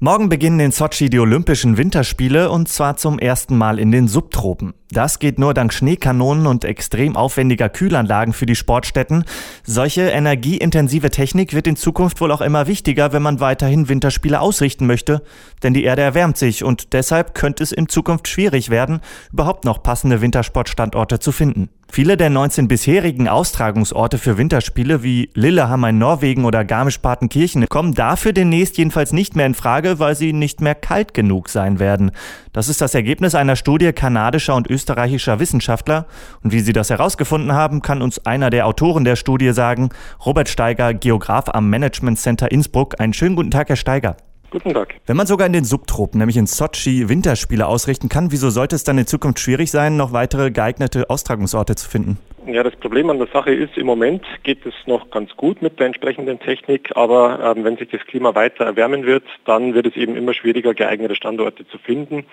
Morgen beginnen in Sochi die Olympischen Winterspiele und zwar zum ersten Mal in den Subtropen. Das geht nur dank Schneekanonen und extrem aufwendiger Kühlanlagen für die Sportstätten. Solche energieintensive Technik wird in Zukunft wohl auch immer wichtiger, wenn man weiterhin Winterspiele ausrichten möchte. Denn die Erde erwärmt sich und deshalb könnte es in Zukunft schwierig werden, überhaupt noch passende Wintersportstandorte zu finden. Viele der 19 bisherigen Austragungsorte für Winterspiele wie Lillehammer in Norwegen oder Garmisch-Partenkirchen kommen dafür demnächst jedenfalls nicht mehr in Frage, weil sie nicht mehr kalt genug sein werden. Das ist das Ergebnis einer Studie kanadischer und österreichischer Wissenschaftler. Und wie sie das herausgefunden haben, kann uns einer der Autoren der Studie sagen, Robert Steiger, Geograf am Management Center Innsbruck. Einen schönen guten Tag, Herr Steiger. Guten Tag. Wenn man sogar in den Subtropen, nämlich in Sochi, Winterspiele ausrichten kann, wieso sollte es dann in Zukunft schwierig sein, noch weitere geeignete Austragungsorte zu finden? Ja, das Problem an der Sache ist, im Moment geht es noch ganz gut mit der entsprechenden Technik, aber ähm, wenn sich das Klima weiter erwärmen wird, dann wird es eben immer schwieriger, geeignete Standorte zu finden,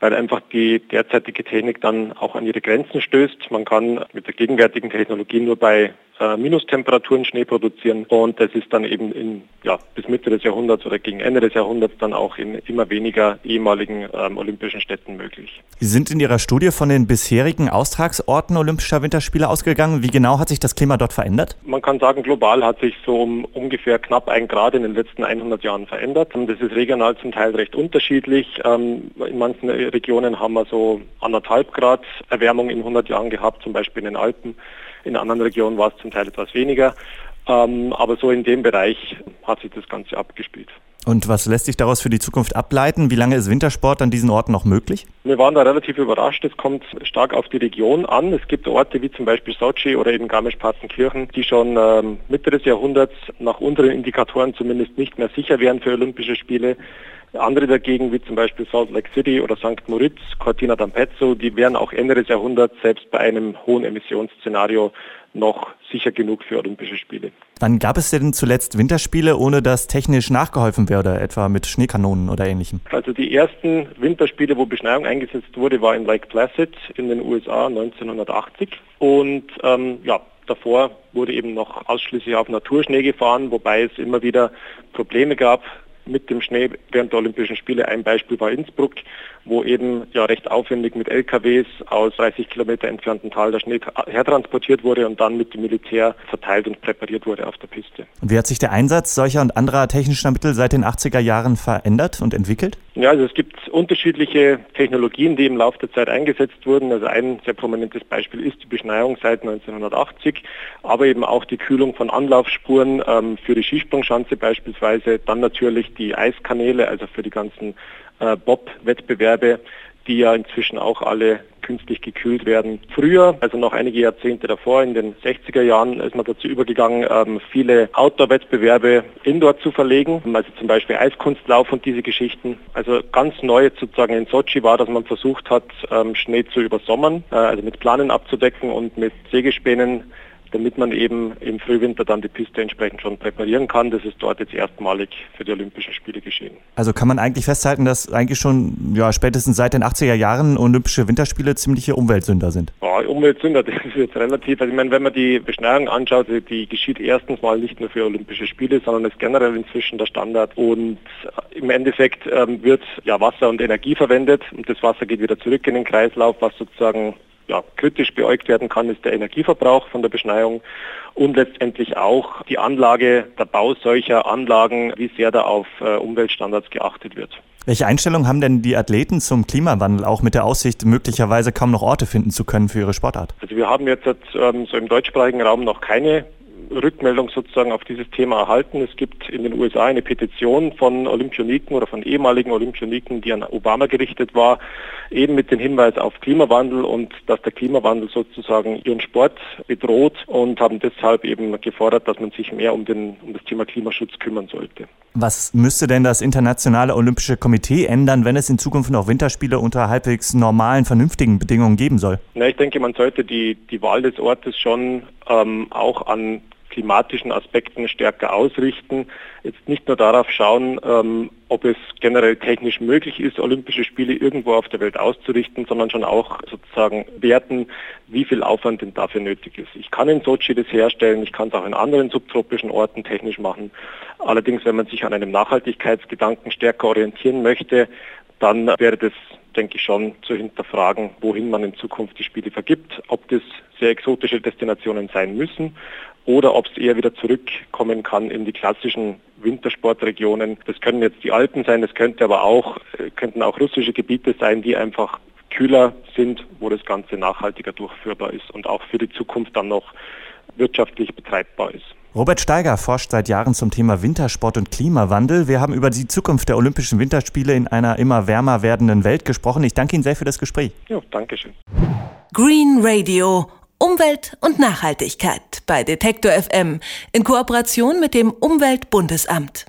weil einfach die derzeitige Technik dann auch an ihre Grenzen stößt. Man kann mit der gegenwärtigen Technologie nur bei äh, Minustemperaturen Schnee produzieren und das ist dann eben in, ja, bis Mitte des Jahrhunderts oder gegen Ende des Jahrhunderts dann auch in immer weniger ehemaligen ähm, olympischen Städten möglich. Sind in Ihrer Studie von den bisherigen Austragsorten Olympischer Winterspiele ausgegangen. Wie genau hat sich das Klima dort verändert? Man kann sagen, global hat sich so um ungefähr knapp ein Grad in den letzten 100 Jahren verändert. Das ist regional zum Teil recht unterschiedlich. Ähm, in manchen Regionen haben wir so anderthalb Grad Erwärmung in 100 Jahren gehabt, zum Beispiel in den Alpen. In anderen Regionen war es zum Teil etwas weniger. Ähm, aber so in dem Bereich hat sich das Ganze abgespielt. Und was lässt sich daraus für die Zukunft ableiten? Wie lange ist Wintersport an diesen Orten noch möglich? Wir waren da relativ überrascht. Es kommt stark auf die Region an. Es gibt Orte wie zum Beispiel Sochi oder eben Garmisch-Partenkirchen, die schon ähm, Mitte des Jahrhunderts nach unseren Indikatoren zumindest nicht mehr sicher wären für Olympische Spiele. Andere dagegen, wie zum Beispiel Salt Lake City oder St. Moritz, Cortina d'Ampezzo, die wären auch Ende des Jahrhunderts selbst bei einem hohen Emissionsszenario noch sicher genug für Olympische Spiele. Wann gab es denn zuletzt Winterspiele, ohne dass technisch nachgeholfen wurde, etwa mit Schneekanonen oder ähnlichem? Also die ersten Winterspiele, wo Beschneiung eingesetzt wurde, war in Lake Placid in den USA 1980. Und ähm, ja, davor wurde eben noch ausschließlich auf Naturschnee gefahren, wobei es immer wieder Probleme gab mit dem Schnee während der Olympischen Spiele. Ein Beispiel war Innsbruck, wo eben ja recht aufwendig mit LKWs aus 30 Kilometer entfernten Tal der Schnee hertransportiert wurde und dann mit dem Militär verteilt und präpariert wurde auf der Piste. Und wie hat sich der Einsatz solcher und anderer technischer Mittel seit den 80er Jahren verändert und entwickelt? Ja, also es gibt unterschiedliche Technologien, die im Laufe der Zeit eingesetzt wurden. Also ein sehr prominentes Beispiel ist die Beschneiung seit 1980, aber eben auch die Kühlung von Anlaufspuren ähm, für die Skisprungschanze beispielsweise, dann natürlich die Eiskanäle, also für die ganzen äh, Bob-Wettbewerbe, die ja inzwischen auch alle künstlich gekühlt werden. Früher, also noch einige Jahrzehnte davor, in den 60er Jahren, ist man dazu übergegangen, ähm, viele Outdoor-Wettbewerbe indoor zu verlegen, also zum Beispiel Eiskunstlauf und diese Geschichten. Also ganz neu sozusagen in Sochi war, dass man versucht hat, ähm, Schnee zu übersommern, äh, also mit Planen abzudecken und mit Sägespänen damit man eben im Frühwinter dann die Piste entsprechend schon präparieren kann. Das ist dort jetzt erstmalig für die Olympischen Spiele geschehen. Also kann man eigentlich festhalten, dass eigentlich schon ja, spätestens seit den 80er Jahren Olympische Winterspiele ziemliche Umweltsünder sind? Ja, Umweltsünder, das ist jetzt relativ. Also ich meine, wenn man die Beschneiung anschaut, die geschieht erstens mal nicht nur für Olympische Spiele, sondern ist generell inzwischen der Standard. Und im Endeffekt ähm, wird ja Wasser und Energie verwendet und das Wasser geht wieder zurück in den Kreislauf, was sozusagen ja, kritisch beäugt werden kann, ist der Energieverbrauch von der Beschneiung und letztendlich auch die Anlage, der Bau solcher Anlagen, wie sehr da auf äh, Umweltstandards geachtet wird. Welche Einstellung haben denn die Athleten zum Klimawandel, auch mit der Aussicht, möglicherweise kaum noch Orte finden zu können für ihre Sportart? Also wir haben jetzt ähm, so im deutschsprachigen Raum noch keine Rückmeldung sozusagen auf dieses Thema erhalten. Es gibt in den USA eine Petition von Olympioniken oder von ehemaligen Olympioniken, die an Obama gerichtet war, eben mit dem Hinweis auf Klimawandel und dass der Klimawandel sozusagen ihren Sport bedroht und haben deshalb eben gefordert, dass man sich mehr um, den, um das Thema Klimaschutz kümmern sollte. Was müsste denn das Internationale Olympische Komitee ändern, wenn es in Zukunft noch Winterspiele unter halbwegs normalen, vernünftigen Bedingungen geben soll? Na, ich denke, man sollte die, die Wahl des Ortes schon ähm, auch an klimatischen Aspekten stärker ausrichten. Jetzt nicht nur darauf schauen, ähm, ob es generell technisch möglich ist, Olympische Spiele irgendwo auf der Welt auszurichten, sondern schon auch sozusagen werten, wie viel Aufwand denn dafür nötig ist. Ich kann in Sochi das herstellen, ich kann es auch in anderen subtropischen Orten technisch machen. Allerdings, wenn man sich an einem Nachhaltigkeitsgedanken stärker orientieren möchte, dann wäre das denke ich schon zu hinterfragen, wohin man in Zukunft die Spiele vergibt, ob das sehr exotische Destinationen sein müssen oder ob es eher wieder zurückkommen kann in die klassischen Wintersportregionen. Das können jetzt die Alpen sein, das könnte aber auch, äh, könnten auch russische Gebiete sein, die einfach kühler sind, wo das Ganze nachhaltiger durchführbar ist und auch für die Zukunft dann noch wirtschaftlich betreibbar ist. Robert Steiger forscht seit Jahren zum Thema Wintersport und Klimawandel. Wir haben über die Zukunft der Olympischen Winterspiele in einer immer wärmer werdenden Welt gesprochen. Ich danke Ihnen sehr für das Gespräch. Ja, danke schön. Green Radio. Umwelt und Nachhaltigkeit bei Detektor FM in Kooperation mit dem Umweltbundesamt.